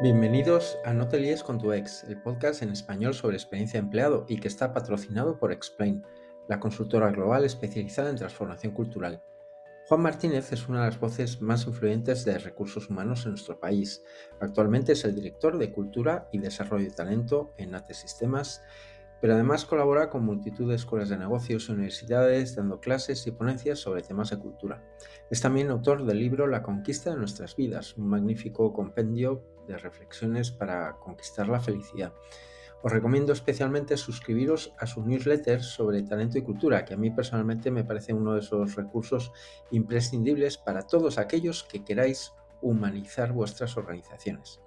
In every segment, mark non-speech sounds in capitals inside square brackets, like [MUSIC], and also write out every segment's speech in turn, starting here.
Bienvenidos a No te líes con tu ex, el podcast en español sobre experiencia de empleado y que está patrocinado por Explain, la consultora global especializada en transformación cultural. Juan Martínez es una de las voces más influyentes de recursos humanos en nuestro país. Actualmente es el director de Cultura y Desarrollo de Talento en AT Sistemas pero además colabora con multitud de escuelas de negocios y universidades dando clases y ponencias sobre temas de cultura. Es también autor del libro La conquista de nuestras vidas, un magnífico compendio de reflexiones para conquistar la felicidad. Os recomiendo especialmente suscribiros a su newsletter sobre talento y cultura, que a mí personalmente me parece uno de esos recursos imprescindibles para todos aquellos que queráis humanizar vuestras organizaciones.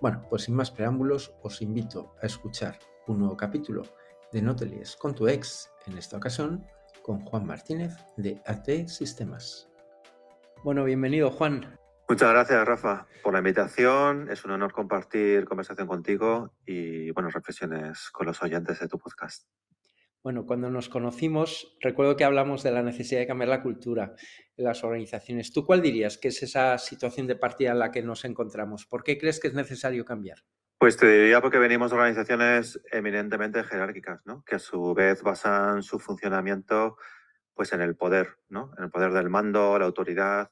Bueno, pues sin más preámbulos, os invito a escuchar un nuevo capítulo de No con tu ex, en esta ocasión con Juan Martínez de AT Sistemas. Bueno, bienvenido Juan. Muchas gracias Rafa por la invitación. Es un honor compartir conversación contigo y buenas reflexiones con los oyentes de tu podcast. Bueno, cuando nos conocimos, recuerdo que hablamos de la necesidad de cambiar la cultura en las organizaciones. ¿Tú cuál dirías que es esa situación de partida en la que nos encontramos? ¿Por qué crees que es necesario cambiar? Pues te diría porque venimos de organizaciones eminentemente jerárquicas, ¿no? que a su vez basan su funcionamiento pues, en el poder, ¿no? en el poder del mando, la autoridad.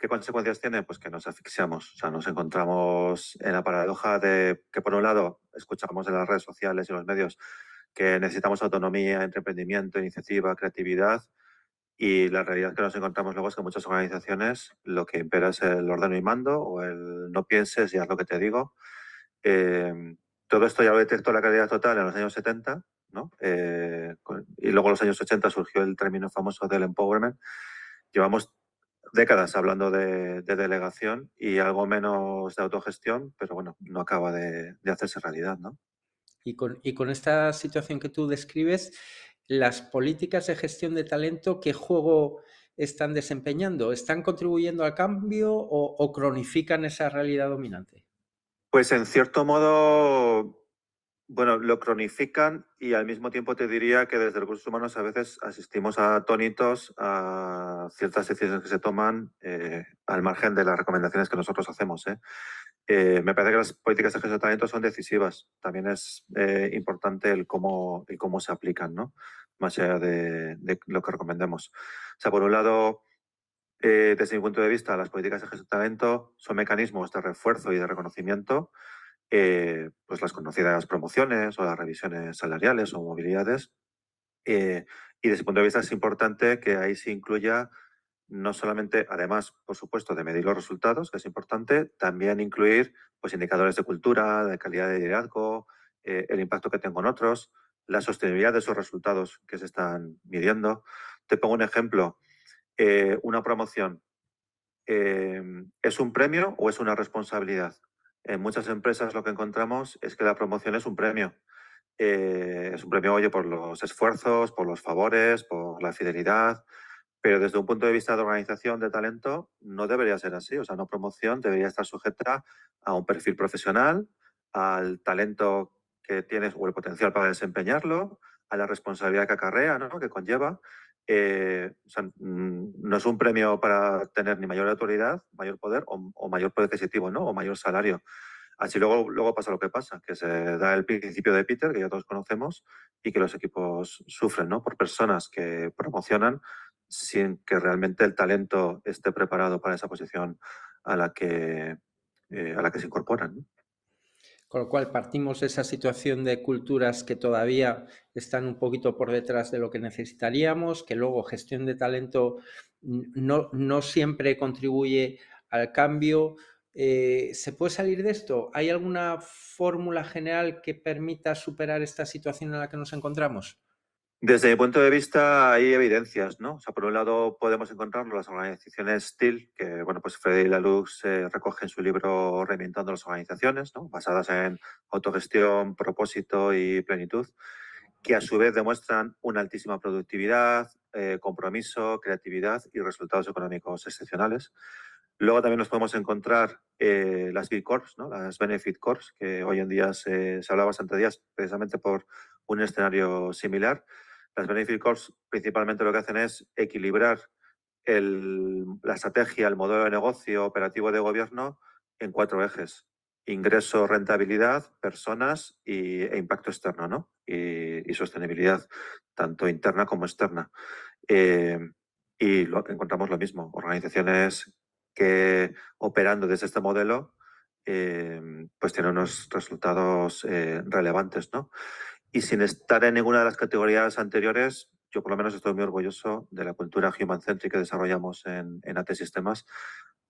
¿Qué consecuencias tiene? Pues que nos asfixiamos, o sea, nos encontramos en la paradoja de que por un lado escuchamos en las redes sociales y los medios que necesitamos autonomía, emprendimiento, iniciativa, creatividad, y la realidad que nos encontramos luego es que muchas organizaciones lo que impera es el orden y mando o el no pienses y haz lo que te digo eh, todo esto ya lo detectó la calidad total en los años 70, ¿no? Eh, y luego en los años 80 surgió el término famoso del empowerment. Llevamos décadas hablando de, delegación y algo menos de autogestión, pero bueno, no acaba de, hacerse realidad, ¿no? Y con, y con, esta situación que tú describes, las políticas de gestión de talento, ¿qué juego están desempeñando? ¿Están contribuyendo al cambio o cronifican esa realidad dominante? Pues en cierto modo, bueno, lo cronifican y al mismo tiempo te diría que desde recursos humanos a veces asistimos a atónitos a ciertas decisiones que se toman eh, al margen de las recomendaciones que nosotros hacemos. ¿eh? Eh, me parece que las políticas de gestión de talento son decisivas. También es importante el cómo, el cómo se aplican, ¿no? Más allá de, de lo que recomendemos. O sea, por un lado, eh, desde mi punto de vista, las políticas de gestión de talento son mecanismos de refuerzo y de reconocimiento, eh, pues las conocidas promociones o las revisiones salariales o movilidades. Eh, y desde mi punto de vista es importante que ahí se incluya no solamente, además, por supuesto, de medir los resultados, que es importante, también incluir pues, indicadores de cultura, de calidad de liderazgo, el impacto que tengo en otros, la sostenibilidad de esos resultados que se están midiendo. Te pongo un ejemplo. Eh, una promoción eh, es un premio o es una responsabilidad. En muchas empresas lo que encontramos es que la promoción es un premio. Eh, es un premio, oye, por los esfuerzos, por los favores, por la fidelidad, pero desde un punto de vista de organización de talento no debería ser así. O sea, una promoción debería estar sujeta a un perfil profesional, al talento que tienes o el potencial para desempeñarlo, a la responsabilidad que acarrea, ¿no? que conlleva. Eh, mm, no es un premio para tener ni mayor autoridad, mayor poder o, mayor poder adquisitivo, ¿no? O mayor salario. Así luego, luego pasa lo que pasa, que se da el principio de Peter, que ya todos conocemos, y que los equipos sufren, ¿no? Por personas que promocionan sin que realmente el talento esté preparado para esa posición a la que, eh, a la que se incorporan. Con lo cual partimos de esa situación de culturas que todavía están un poquito por detrás de lo que necesitaríamos, que luego gestión de talento no, no siempre contribuye al cambio. Eh, ¿Se puede salir de esto? ¿Hay alguna fórmula general que permita superar esta situación en la que nos encontramos? Desde mi punto de vista hay evidencias, ¿no? O sea, por un lado podemos encontrar las organizaciones STIL, que, bueno, pues Freddy Lalux eh, recoge en su libro Reinventando las organizaciones, ¿no? Basadas en autogestión, propósito y plenitud, que a su vez demuestran una altísima productividad, eh, compromiso, creatividad y resultados económicos excepcionales. Luego también nos podemos encontrar eh, las B Corps, ¿no? las Benefit Corps, que hoy en día se, se habla bastante de ellas precisamente por un escenario similar las Benefit principalmente lo que hacen es equilibrar la estrategia, el modelo de negocio operativo de gobierno en cuatro ejes. ingreso, rentabilidad, personas y, e impacto externo, ¿no? Y, sostenibilidad, tanto interna como externa. Eh, y encontramos lo mismo, organizaciones que operando desde este modelo, eh, pues tienen unos resultados eh, relevantes, ¿no? Y sin estar en ninguna de las categorías anteriores, yo por lo menos estoy muy orgulloso de la cultura human-centric que desarrollamos en, en AT Sistemas,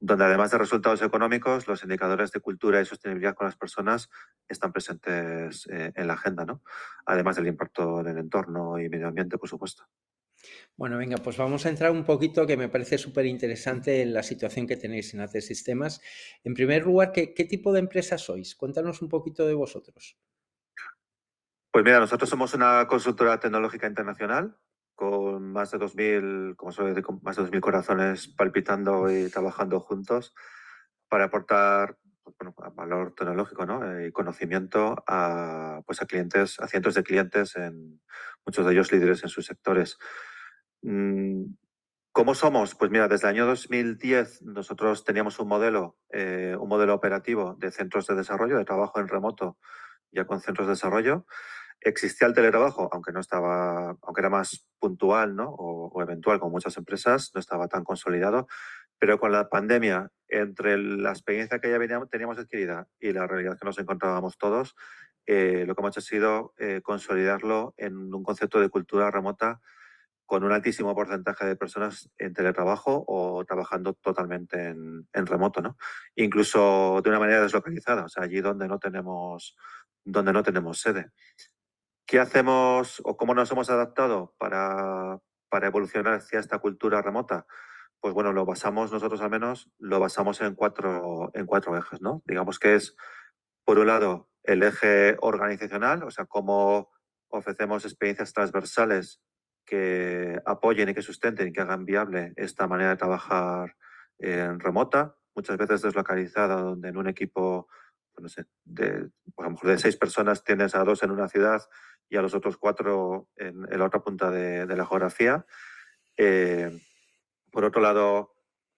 donde además de resultados económicos, los indicadores de cultura y sostenibilidad con las personas están presentes eh, en la agenda, ¿no? Además del impacto en el entorno y medio ambiente, por supuesto. Bueno, venga, pues vamos a entrar un poquito, que me parece súper interesante en la situación que tenéis en AT Sistemas. En primer lugar, ¿qué, ¿qué, tipo de empresa sois? Cuéntanos un poquito de vosotros. Pues mira, nosotros somos una consultora tecnológica internacional con más de 2.000, como suele decir, más de 2.000 corazones palpitando y trabajando juntos para aportar pues, bueno, valor tecnológico ¿no? y conocimiento a, pues, a clientes, a cientos de clientes, en muchos de ellos líderes en sus sectores. Mm, ¿Cómo somos? Pues mira, desde el año 2010 nosotros teníamos un modelo, eh, un modelo operativo de centros de desarrollo, de trabajo en remoto, ya con centros de desarrollo. Existía el teletrabajo, aunque no estaba, aunque era más puntual ¿no? o, eventual con muchas empresas, no estaba tan consolidado, pero con la pandemia, entre la experiencia que ya teníamos adquirida y la realidad que nos encontrábamos todos, eh, lo que hemos hecho ha sido eh, consolidarlo en un concepto de cultura remota con un altísimo porcentaje de personas en teletrabajo o trabajando totalmente en, en, remoto, ¿no? Incluso de una manera deslocalizada, o sea, allí donde no tenemos, donde no tenemos sede. ¿Qué hacemos o cómo nos hemos adaptado para, para evolucionar hacia esta cultura remota? Pues bueno, lo basamos nosotros al menos, lo basamos en cuatro, en cuatro ejes, ¿no? Digamos que es, por un lado, el eje organizacional, o sea, cómo ofrecemos experiencias transversales que apoyen y que sustenten y que hagan viable esta manera de trabajar en remota, muchas veces deslocalizada, donde en un equipo, no de, a lo mejor de seis personas tienes a dos en una ciudad y a los otros cuatro en, la otra punta de, la geografía. Eh, por otro lado,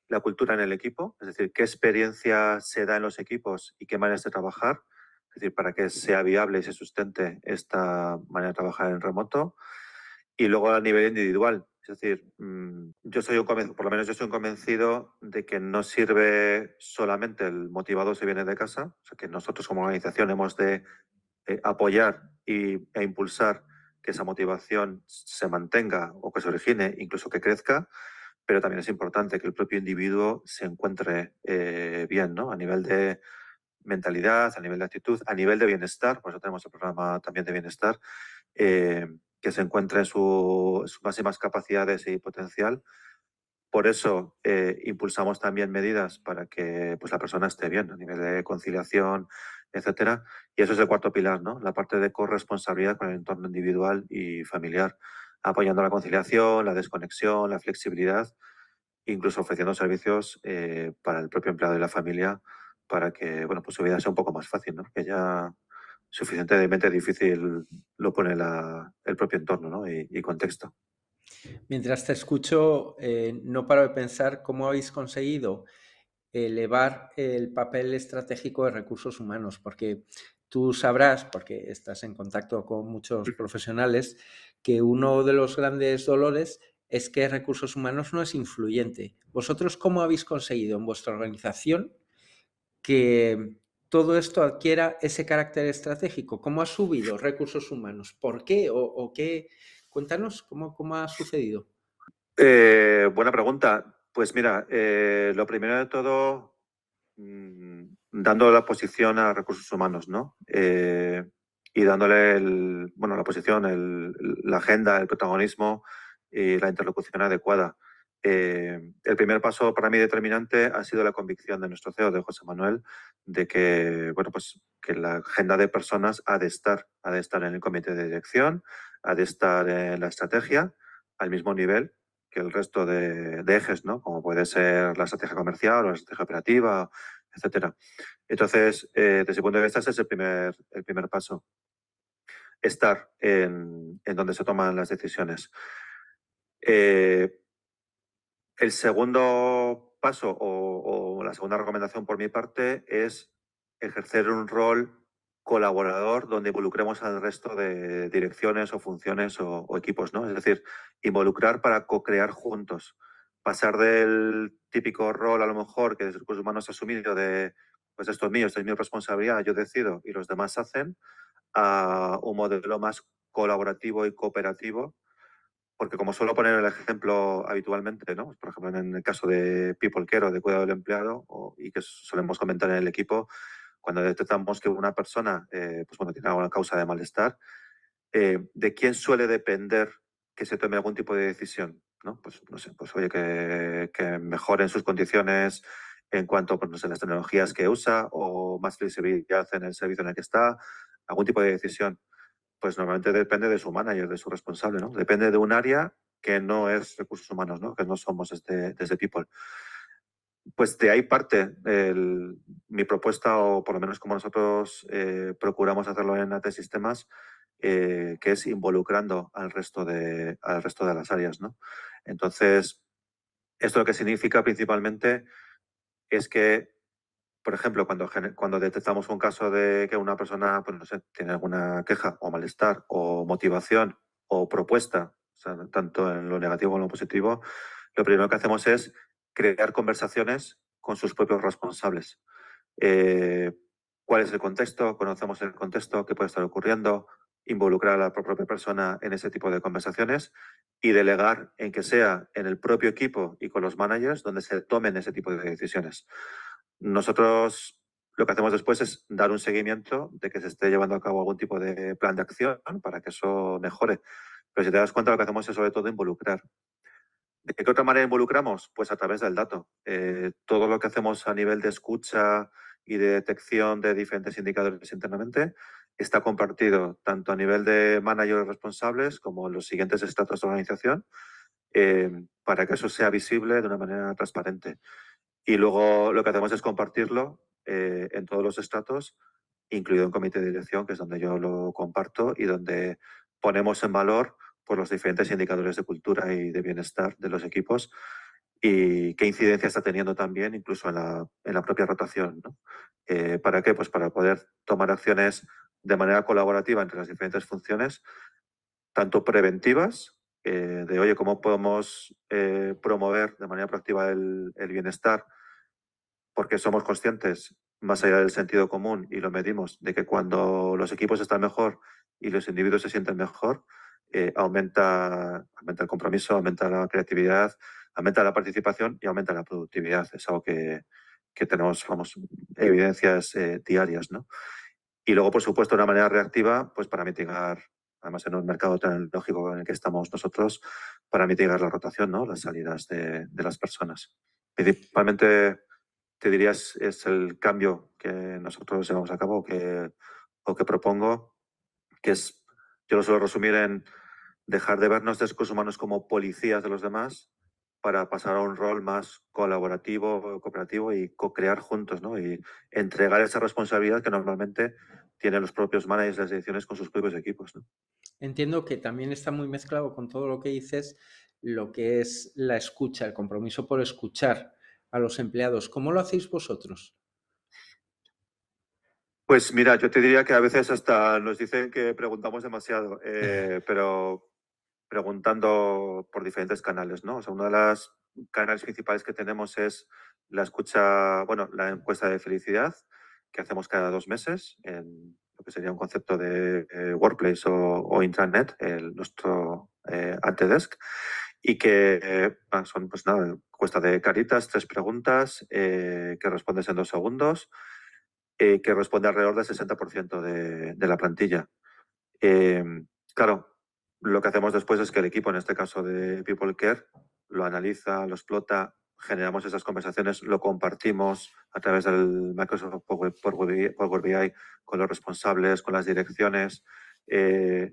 la cultura en el equipo, es decir, qué experiencia se da en los equipos y qué maneras de trabajar, es decir, para que sea viable y se sustente esta manera de trabajar en remoto. Y luego a nivel individual, es decir, mm, yo soy un por lo menos yo soy convencido de que no sirve solamente el motivado se viene de casa, o sea que nosotros como organización hemos de eh, apoyar y, e impulsar que esa motivación se mantenga o que se origine, incluso que crezca, pero también es importante que el propio individuo se encuentre eh, bien, ¿no? A nivel de mentalidad, a nivel de actitud, a nivel de bienestar, por eso tenemos el programa también de bienestar, eh, que se encuentre en su, sus máximas capacidades y potencial. Por eso impulsamos también medidas para que pues, la persona esté bien a nivel de conciliación, etcétera. Y eso es el cuarto pilar, ¿no? La parte de corresponsabilidad con el entorno individual y familiar, apoyando la conciliación, la desconexión, la flexibilidad, incluso ofreciendo servicios eh, para el propio empleado y la familia para que, bueno, pues su vida sea un poco más fácil, ¿no? Que ya suficientemente difícil lo pone la, el propio entorno ¿no? y, y, contexto. Mientras te escucho, eh, no paro de pensar cómo habéis conseguido elevar el papel estratégico de recursos humanos, porque tú sabrás, porque estás en contacto con muchos profesionales, que uno de los grandes dolores es que recursos humanos no es influyente. ¿Vosotros cómo habéis conseguido en vuestra organización que todo esto adquiera ese carácter estratégico? ¿Cómo ha subido recursos humanos? ¿Por qué? ¿O, qué? Cuéntanos cómo, cómo ha sucedido. Eh, buena pregunta. Pues mira, eh, lo primero de todo, mmm, dando la posición a recursos humanos, ¿no? Eh, y dándole el, bueno, la posición, el, la agenda, el protagonismo y la interlocución adecuada. Eh, el primer paso para mí determinante ha sido la convicción de nuestro CEO, de José Manuel, de que, bueno, pues, que la agenda de personas ha de estar, ha de estar en el comité de dirección, ha de estar en la estrategia al mismo nivel que el resto de, ejes, ¿no? Como puede ser la estrategia comercial o la estrategia operativa, etcétera. Entonces, eh, desde ese punto de vista, ese es el primer, el primer paso. Estar en, en donde se toman las decisiones. Eh, el segundo paso o, la segunda recomendación por mi parte es ejercer un rol colaborador donde involucremos al resto de direcciones o funciones o, equipos, ¿no? Es decir, involucrar para co-crear juntos. Pasar del típico rol, a lo mejor, que desde recursos humanos ha asumido de, pues esto es mío, esto es mi responsabilidad, yo decido y los demás hacen, a un modelo más colaborativo y cooperativo, porque como suelo poner el ejemplo habitualmente, ¿no? por ejemplo en el caso de People Care o de cuidado del empleado, y que solemos comentar en el equipo, cuando detectamos que una persona eh, pues bueno, tiene alguna causa de malestar, eh, ¿de quién suele depender que se tome algún tipo de decisión? ¿no? Pues no sé, pues oye, que, que mejoren sus condiciones en cuanto pues, a las tecnologías que usa o más flexibilidad en el servicio en el que está, algún tipo de decisión. Pues normalmente depende de su manager, de su responsable, ¿no? Depende de un área que no es recursos humanos, ¿no? Que no somos desde, desde People. Pues de ahí parte mi propuesta, o por lo menos como nosotros eh, procuramos hacerlo en AT Sistemas, eh, que es involucrando al resto de, al resto de las áreas. ¿no? Entonces, esto lo que significa principalmente es que, por ejemplo, cuando, cuando detectamos un caso de que una persona pues, no sé, tiene alguna queja o malestar o motivación o propuesta, tanto en lo negativo como en lo positivo, lo primero que hacemos es crear conversaciones con sus propios responsables. Eh, ¿Cuál es el contexto? Conocemos el contexto, qué puede estar ocurriendo, involucrar a la propia persona en ese tipo de conversaciones y delegar en que sea en el propio equipo y con los managers donde se tomen ese tipo de decisiones. Nosotros lo que hacemos después es dar un seguimiento de que se esté llevando a cabo algún tipo de plan de acción para que eso mejore. Pero si te das cuenta, lo que hacemos es sobre todo involucrar. ¿De qué otra manera involucramos? Pues a través del dato. Eh, todo lo que hacemos a nivel de escucha y de detección de diferentes indicadores internamente está compartido tanto a nivel de managers responsables como los siguientes estratos de organización eh, para que eso sea visible de una manera transparente. Y luego lo que hacemos es compartirlo eh, en todos los estratos, incluido en comité de dirección, que es donde yo lo comparto y donde ponemos en valor por los diferentes indicadores de cultura y de bienestar de los equipos y qué incidencia está teniendo también incluso en la, en la propia rotación. ¿no? Eh, ¿Para qué? Pues para poder tomar acciones de manera colaborativa entre las diferentes funciones, tanto preventivas, eh, de oye, cómo podemos eh, promover de manera proactiva el, el bienestar, porque somos conscientes, más allá del sentido común, y lo medimos, de que cuando los equipos están mejor y los individuos se sienten mejor, eh, aumenta, aumenta el compromiso, aumenta la creatividad, aumenta la participación y aumenta la productividad. Es algo que, que tenemos vamos, evidencias diarias. ¿no? Y luego, por supuesto, de una manera reactiva, pues para mitigar, además en un mercado tecnológico en el que estamos nosotros, para mitigar la rotación, ¿no? las salidas de, de las personas. Principalmente, te dirías, es el cambio que nosotros llevamos a cabo que, o que propongo, que es, yo lo suelo resumir en dejar de vernos de recursos humanos como policías de los demás para pasar a un rol más colaborativo, cooperativo y co-crear juntos, ¿no? Y entregar esa responsabilidad que normalmente tienen los propios managers las ediciones con sus propios equipos, ¿no? Entiendo que también está muy mezclado con todo lo que dices, lo que es la escucha, el compromiso por escuchar a los empleados. ¿Cómo lo hacéis vosotros? Pues mira, yo te diría que a veces hasta nos dicen que preguntamos demasiado, eh, [LAUGHS] pero preguntando por diferentes canales, ¿no? O sea, uno de los canales principales que tenemos es la escucha, bueno, la encuesta de felicidad que hacemos cada dos meses en lo que sería un concepto de eh, Workplace o, Intranet, el, nuestro eh, Antedesk, y que eh, son, pues nada, encuesta de caritas, tres preguntas, que respondes en dos segundos, que responde alrededor del 60% de, de la plantilla. claro, lo que hacemos después es que el equipo, en este caso de People Care, lo analiza, lo explota, generamos esas conversaciones, lo compartimos a través del Microsoft Power BI con los responsables, con las direcciones. Eh,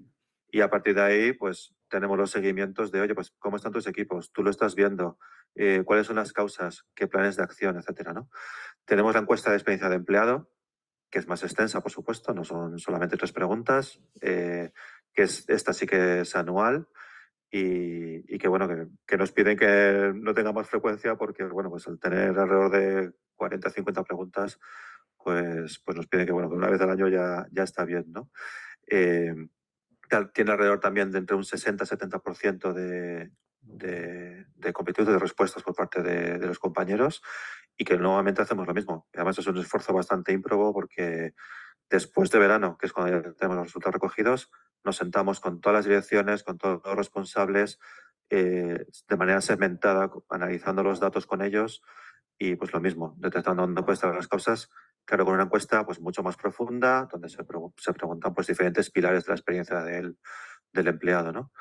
y a partir de ahí, pues tenemos los seguimientos de, oye, pues cómo están tus equipos, tú lo estás viendo, eh, cuáles son las causas, qué planes de acción, etcétera, ¿no? Tenemos la encuesta de experiencia de empleado, que es más extensa, por supuesto, no son solamente tres preguntas. Eh, que es, esta sí que es anual y, que bueno, que, nos piden que no tenga más frecuencia porque bueno, pues al tener alrededor de 40 50 preguntas, pues, pues nos piden que, bueno, que una vez al año ya, ya está bien, ¿no? Eh, tiene alrededor también de entre un 60-70% de, de, de competencia de respuestas por parte de, de, los compañeros y que nuevamente hacemos lo mismo. además es un esfuerzo bastante ímprobo porque después de verano, que es cuando ya tenemos los resultados recogidos, nos sentamos con todas las direcciones, con todos los responsables, eh, de manera segmentada, analizando los datos con ellos y pues lo mismo, detectando dónde pueden estar las cosas, claro, con una encuesta pues mucho más profunda, donde se, se preguntan pues diferentes pilares de la experiencia del, del empleado, ¿no?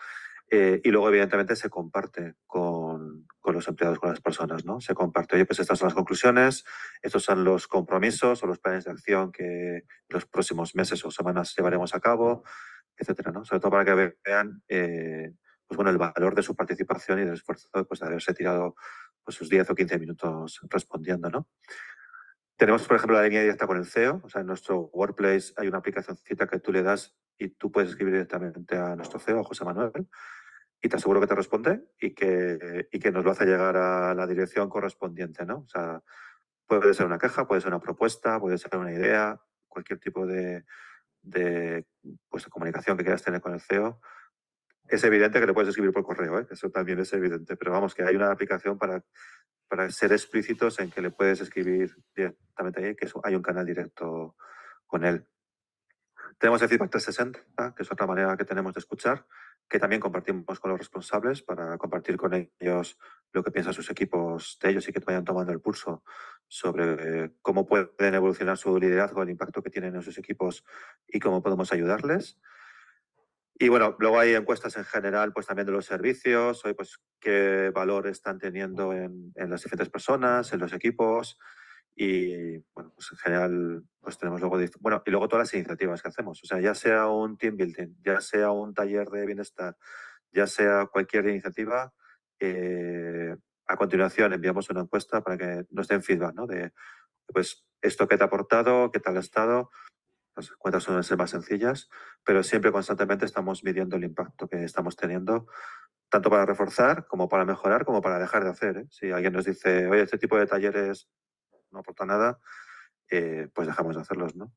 Eh, y luego, evidentemente, se comparte con, con, los empleados, con las personas, ¿no? Se comparte, oye, pues estas son las conclusiones, estos son los compromisos o los planes de acción que los próximos meses o semanas llevaremos a cabo, etcétera, ¿no? Sobre todo para que vean, eh, pues bueno, el valor de su participación y del esfuerzo pues, de haberse tirado pues, sus 10 o 15 minutos respondiendo, ¿no? Tenemos, por ejemplo, la línea directa con el CEO. O sea, en nuestro Workplace hay una aplicación cita que tú le das y tú puedes escribir directamente a nuestro CEO, José Manuel, y te aseguro que te responde y que, y que nos lo hace llegar a la dirección correspondiente, ¿no? O sea, puede ser una queja, puede ser una propuesta, puede ser una idea, cualquier tipo de, de, pues, de comunicación que quieras tener con el CEO. Es evidente que le puedes escribir por correo, ¿eh? eso también es evidente, pero vamos, que hay una aplicación para, para ser explícitos en que le puedes escribir directamente ahí, que hay un canal directo con él. Tenemos el feedback 360, que es otra manera que tenemos de escuchar, que también compartimos con los responsables para compartir con ellos lo que piensan sus equipos de ellos y que vayan tomando el pulso sobre cómo pueden evolucionar su liderazgo, el impacto que tienen en sus equipos y cómo podemos ayudarles. Y bueno, luego hay encuestas en general, pues también de los servicios, hoy pues qué valor están teniendo en, en las diferentes personas, en los equipos, y bueno, pues en general, pues tenemos luego, bueno, y luego todas las iniciativas que hacemos. O sea, ya sea un team building, ya sea un taller de bienestar, ya sea cualquier iniciativa, eh, a continuación enviamos una encuesta para que nos den feedback, ¿no? De, pues, esto que te ha aportado, qué tal ha estado. Las cuentas suelen ser más sencillas, pero siempre constantemente estamos midiendo el impacto que estamos teniendo, tanto para reforzar como para mejorar, como para dejar de hacer. ¿eh? Si alguien nos dice, oye, este tipo de talleres no aporta nada, eh, pues dejamos de hacerlos, ¿no?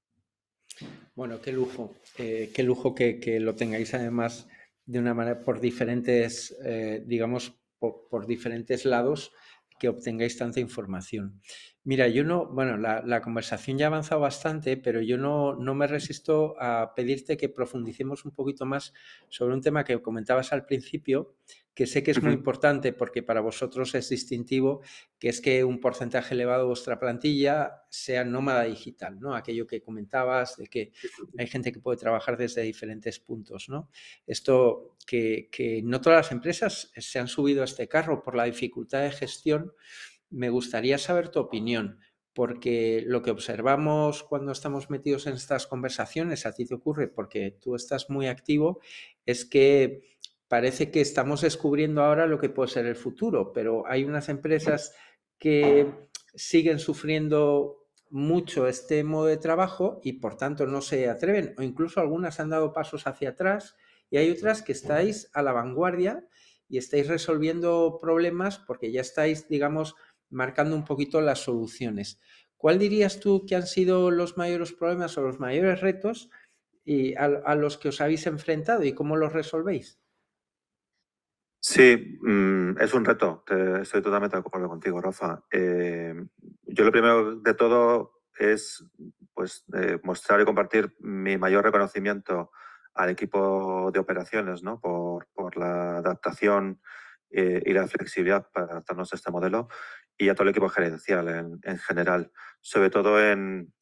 Bueno, qué lujo, eh, qué lujo que, lo tengáis además de una manera por diferentes, digamos, por, por, diferentes lados que obtengáis tanta información. Mira, yo no, bueno, la, la conversación ya ha avanzado bastante, pero yo no, no, me resisto a pedirte que profundicemos un poquito más sobre un tema que comentabas al principio, que sé que es muy importante porque para vosotros es distintivo, que es que un porcentaje elevado de vuestra plantilla sea nómada digital, ¿no? Aquello que comentabas de que hay gente que puede trabajar desde diferentes puntos, ¿no? Esto que, que no todas las empresas se han subido a este carro por la dificultad de gestión, me gustaría saber tu opinión, porque lo que observamos cuando estamos metidos en estas conversaciones, a ti te ocurre porque tú estás muy activo, es que parece que estamos descubriendo ahora lo que puede ser el futuro, pero hay unas empresas que siguen sufriendo mucho este modo de trabajo y por tanto no se atreven o incluso algunas han dado pasos hacia atrás y hay otras que estáis a la vanguardia y estáis resolviendo problemas porque ya estáis, digamos, marcando un poquito las soluciones. ¿Cuál dirías tú que han sido los mayores problemas o los mayores retos y a, los que os habéis enfrentado y cómo los resolvéis? Sí, mm, es un reto. estoy totalmente de acuerdo contigo, Rafa. Eh, yo lo primero de todo es pues eh, mostrar y compartir mi mayor reconocimiento al equipo de operaciones, ¿no? Por, por la adaptación eh, y la flexibilidad para adaptarnos a este modelo y a todo el equipo gerencial en, en general, sobre todo en,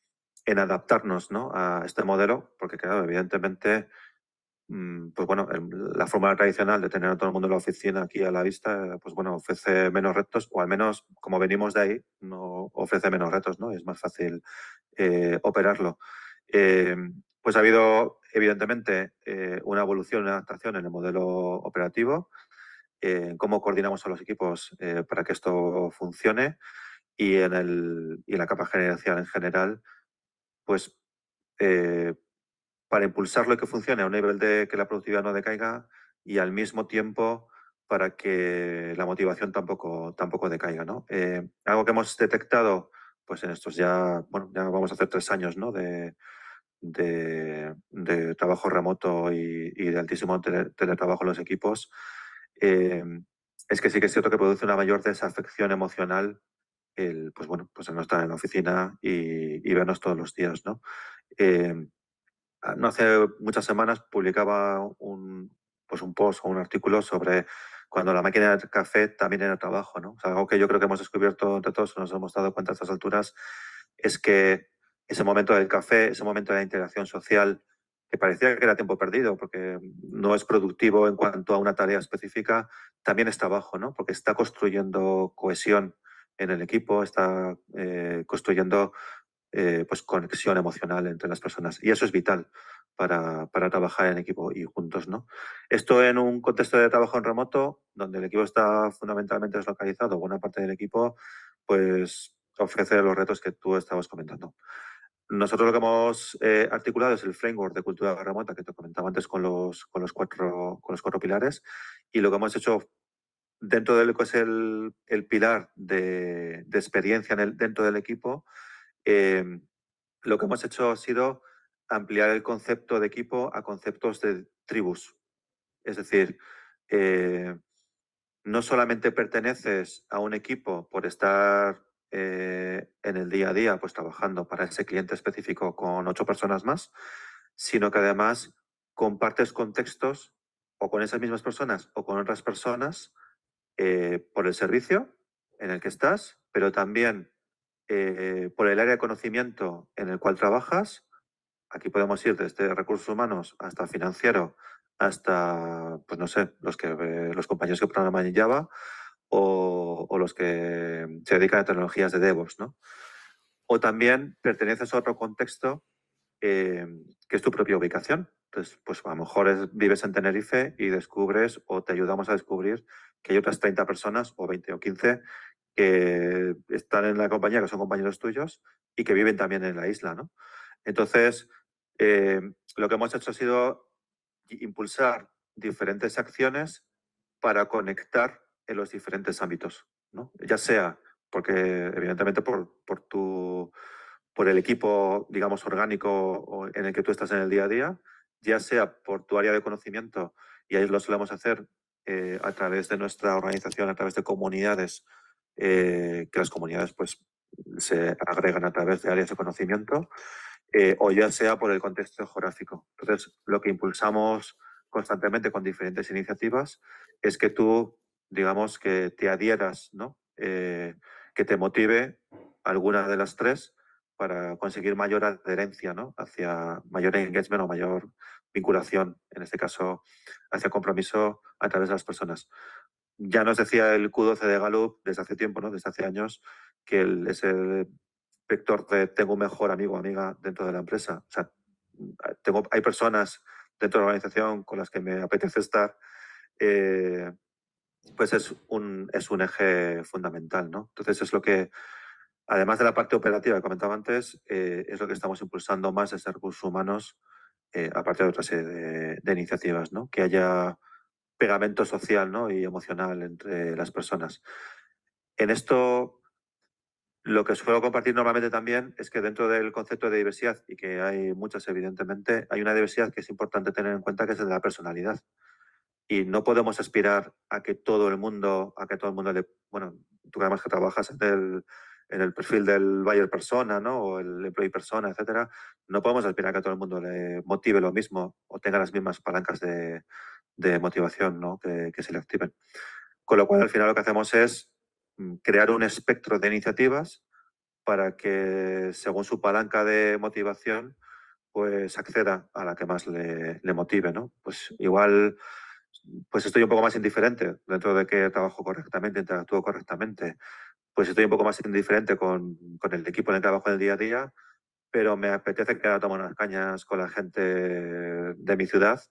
en adaptarnos ¿no? a este modelo, porque claro, evidentemente Mm, pues bueno, la forma tradicional de tener a todo el mundo en la oficina aquí a la vista, pues bueno, ofrece menos retos, o al menos como venimos de ahí, no ofrece menos retos, ¿no? Es más fácil eh, operarlo. Eh, pues ha habido, evidentemente, eh, una evolución, una adaptación en el modelo operativo, en cómo coordinamos a los equipos para que esto funcione y en, el, y en la capa gerencial en general, pues para impulsarlo y que funcione a un nivel de que la productividad no decaiga y al mismo tiempo para que la motivación tampoco, tampoco decaiga. ¿no? Eh, algo que hemos detectado pues en estos ya, bueno, ya vamos a hacer tres años, ¿no? De, de, trabajo remoto y, de altísimo teletrabajo en los equipos, eh, es que sí que es cierto que produce una mayor desafección emocional el, pues bueno, pues no estar en la oficina y, vernos todos los días, ¿no? Eh, no hace muchas semanas publicaba un, pues un post o un artículo sobre cuando la máquina de café también era trabajo, ¿no? algo que yo creo que hemos descubierto entre todos, nos hemos dado cuenta a estas alturas, es que ese momento del café, ese momento de la interacción social, que parecía que era tiempo perdido, porque no es productivo en cuanto a una tarea específica, también está abajo, ¿no? Porque está construyendo cohesión en el equipo, está eh, construyendo eh, pues conexión emocional entre las personas. Y eso es vital para, para, trabajar en equipo y juntos, ¿no? Esto en un contexto de trabajo en remoto, donde el equipo está fundamentalmente deslocalizado, buena parte del equipo, pues ofrece los retos que tú estabas comentando. Nosotros lo que hemos eh, articulado es el framework de cultura remota que te comentaba antes con los, con los, cuatro, con los cuatro pilares y lo que hemos hecho dentro de lo que es el, el pilar de, de, experiencia dentro del equipo, eh, lo que hemos hecho ha sido ampliar el concepto de equipo a conceptos de tribus. Es decir, eh, no solamente perteneces a un equipo por estar eh, en el día a día, pues trabajando para ese cliente específico con ocho personas más, sino que además compartes contextos o con esas mismas personas o con otras personas eh, por el servicio en el que estás, pero también eh, por el área de conocimiento en el cual trabajas. Aquí podemos ir desde recursos humanos hasta financiero, hasta, pues no sé, los, que, los compañeros que programan en Java o, los que se dedican a tecnologías de DevOps, ¿no? O también perteneces a otro contexto eh, que es tu propia ubicación. Entonces, pues a lo mejor vives en Tenerife y descubres o te ayudamos a descubrir que hay otras 30 personas o 20 o 15 que están en la compañía, que son compañeros tuyos y que viven también en la isla, ¿no? Entonces, eh, lo que hemos hecho ha sido impulsar diferentes acciones para conectar en los diferentes ámbitos, ¿no? Ya sea porque, evidentemente, por, por, tu, por el equipo, digamos, orgánico en el que tú estás en el día a día, ya sea por tu área de conocimiento, y ahí lo solemos hacer eh, a través de nuestra organización, a través de comunidades, eh, que las comunidades pues se agregan a través de áreas de conocimiento, eh, o ya sea por el contexto geográfico. Entonces, lo que impulsamos constantemente con diferentes iniciativas es que tú digamos, que te adhieras, ¿no? Eh, que te motive alguna de las tres para conseguir mayor adherencia, ¿no? Hacia mayor engagement o mayor vinculación, en este caso, hacia compromiso a través de las personas. Ya nos decía el Q12 de Gallup desde hace tiempo, ¿no? Desde hace años, que el, es el vector de tengo un mejor amigo o amiga dentro de la empresa. O sea, tengo, hay personas dentro de la organización con las que me apetece estar, eh, pues es un, es un eje fundamental, ¿no? Entonces es lo que, además de la parte operativa que comentaba antes, eh, es lo que estamos impulsando más desde recursos humanos, eh, aparte de otra serie de, iniciativas, ¿no? Que haya pegamento social ¿no? y emocional entre las personas. En esto, lo que suelo compartir normalmente también es que dentro del concepto de diversidad, y que hay muchas evidentemente, hay una diversidad que es importante tener en cuenta que es de la personalidad y no podemos aspirar a que todo el mundo, a que todo el mundo le, bueno, tú además que trabajas en el, en el perfil del buyer persona, ¿no? O el employee persona, etcétera, no podemos aspirar a que todo el mundo le motive lo mismo o tenga las mismas palancas de, de motivación, ¿no? Que, que, se le activen. Con lo cual, al final lo que hacemos es mm, crear un espectro de iniciativas para que, según su palanca de motivación, pues acceda a la que más le, le motive, ¿no? Pues igual pues estoy un poco más indiferente dentro de que trabajo correctamente, interactúo correctamente, pues estoy un poco más indiferente con, con el equipo en el que trabajo en el día a día, pero me apetece que a tomar unas cañas con la gente de mi ciudad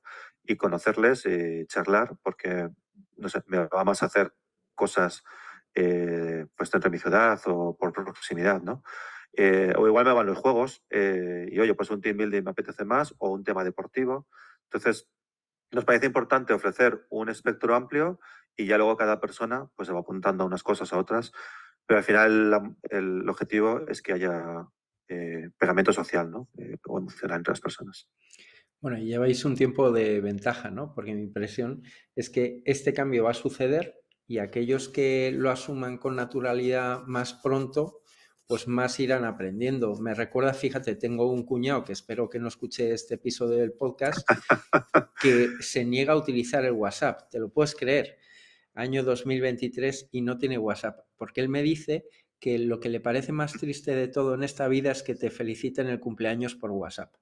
y conocerles y charlar, porque no sé, me va más a hacer cosas eh, pues dentro de mi ciudad o por proximidad, ¿no? Eh, o igual me van los juegos eh, y oye, pues un team building me apetece más o un tema deportivo. Entonces, nos parece importante ofrecer un espectro amplio y ya luego cada persona pues se va apuntando a unas cosas a otras. Pero al final el objetivo es que haya eh, pegamento social ¿no? Eh, o emocional entre las personas. Bueno, lleváis un tiempo de ventaja, ¿no? Porque mi impresión es que este cambio va a suceder y aquellos que lo asuman con naturalidad más pronto, pues más irán aprendiendo. Me recuerda, fíjate, tengo un cuñado que espero que no escuche este episodio del podcast, [LAUGHS] que se niega a utilizar el WhatsApp. ¿Te lo puedes creer? Año 2023 y no tiene WhatsApp, porque él me dice que lo que le parece más triste de todo en esta vida es que te feliciten el cumpleaños por WhatsApp.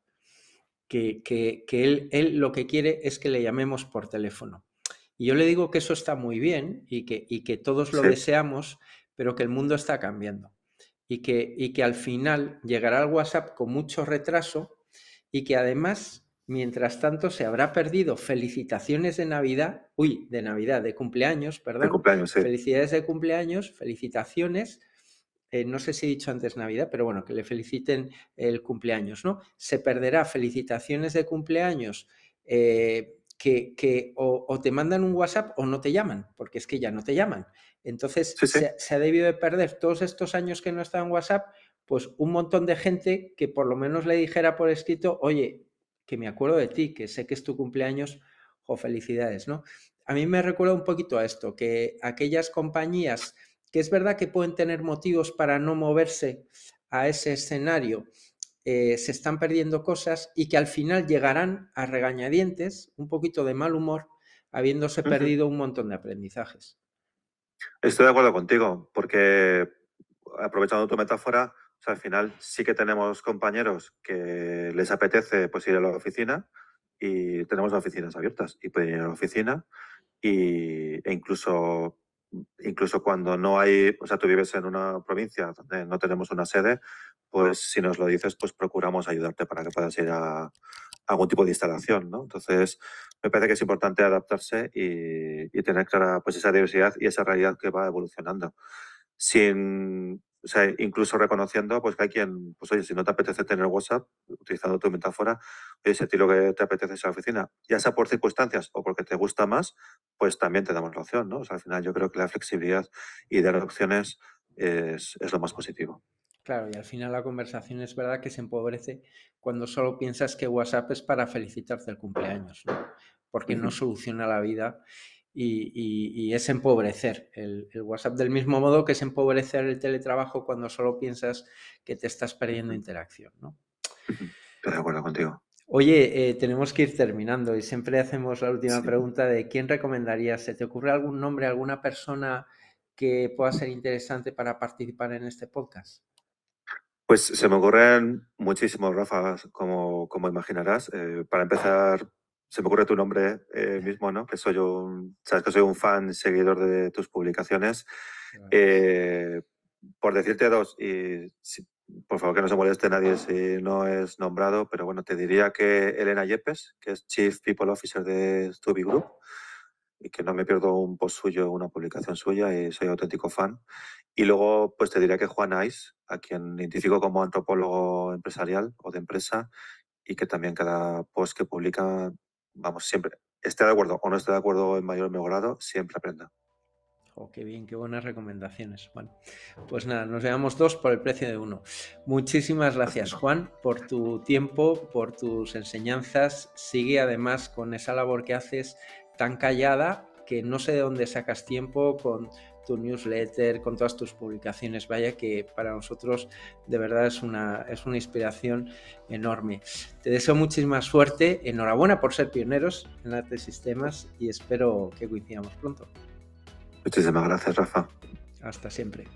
Que, que, él, él, lo que quiere es que le llamemos por teléfono. Y yo le digo que eso está muy bien y que, y que todos lo deseamos, pero que el mundo está cambiando. Y que, y que al final llegará el WhatsApp con mucho retraso y que además, mientras tanto, se habrá perdido felicitaciones de Navidad, uy, de Navidad, de cumpleaños, perdón. De cumpleaños, sí. Felicidades de cumpleaños, felicitaciones eh, no sé si he dicho antes Navidad, pero bueno, que le feliciten el cumpleaños, ¿no? Se perderá felicitaciones de cumpleaños eh, que, o, te mandan un WhatsApp o no te llaman, porque es que ya no te llaman. Entonces, Se, ha debido de perder todos estos años que no estaba en WhatsApp, pues un montón de gente que por lo menos le dijera por escrito, oye, que me acuerdo de ti, que sé que es tu cumpleaños, o felicidades, ¿no? A mí me recuerda un poquito a esto, que aquellas compañías que es verdad que pueden tener motivos para no moverse a ese escenario, eh, se están perdiendo cosas y que al final llegarán a regañadientes, un poquito de mal humor, habiéndose perdido un montón de aprendizajes. Estoy de acuerdo contigo, porque aprovechando tu metáfora, al final sí que tenemos compañeros que les apetece pues, ir a la oficina y tenemos oficinas abiertas y pueden ir a la oficina y, e incluso incluso cuando no hay, o sea, tú vives en una provincia donde no tenemos una sede, pues si nos lo dices, pues procuramos ayudarte para que puedas ir a, algún tipo de instalación, ¿no? Entonces, me parece que es importante adaptarse y, tener clara pues esa diversidad y esa realidad que va evolucionando. Sin, o sea, incluso reconociendo pues que hay quien, pues oye, si no te apetece tener WhatsApp, utilizando tu metáfora, oye, si que te apetece es la oficina, ya sea por circunstancias o porque te gusta más, pues también te damos la opción, ¿no? Al final yo creo que la flexibilidad y dar opciones es, es lo más positivo. Claro, y al final la conversación es verdad que se empobrece cuando solo piensas que WhatsApp es para felicitarte el cumpleaños, ¿no? Porque no soluciona la vida y, es empobrecer el, WhatsApp del mismo modo que es empobrecer el teletrabajo cuando solo piensas que te estás perdiendo interacción. ¿no? Estoy de acuerdo contigo. Oye, eh, tenemos que ir terminando y siempre hacemos la última pregunta de quién recomendarías. ¿Se te ocurre algún nombre, alguna persona que pueda ser interesante para participar en este podcast? Pues se me ocurren muchísimos, Rafa, como, como imaginarás. Eh, para empezar, se me ocurre tu nombre eh, mismo, ¿no? Que soy un, sabes que soy un fan seguidor de tus publicaciones. Eh, por decirte dos, y por favor que no se moleste nadie si no es nombrado, pero bueno, te diría que Elena Yepes, que es Chief People Officer de Stuby Group, y que no me pierdo un post suyo, una publicación suya, y soy auténtico fan. Y luego, pues te diría que Juan Ais, a quien identifico como antropólogo empresarial o de empresa, y que también cada post que publica vamos, siempre, esté de acuerdo o no esté de acuerdo en mayor o menor grado, siempre aprenda. Oh, qué bien, qué buenas recomendaciones. Bueno, pues nada, nos llevamos dos por el precio de uno. Muchísimas gracias, [LAUGHS] Juan, por tu tiempo, por tus enseñanzas. Sigue además con esa labor que haces tan callada que no sé de dónde sacas tiempo con tu newsletter, con todas tus publicaciones. Vaya que para nosotros de verdad es una, es una inspiración enorme. Te deseo muchísima suerte, enhorabuena por ser pioneros en de sistemas y espero que coincidamos pronto. Muchísimas gracias, Rafa. Hasta siempre.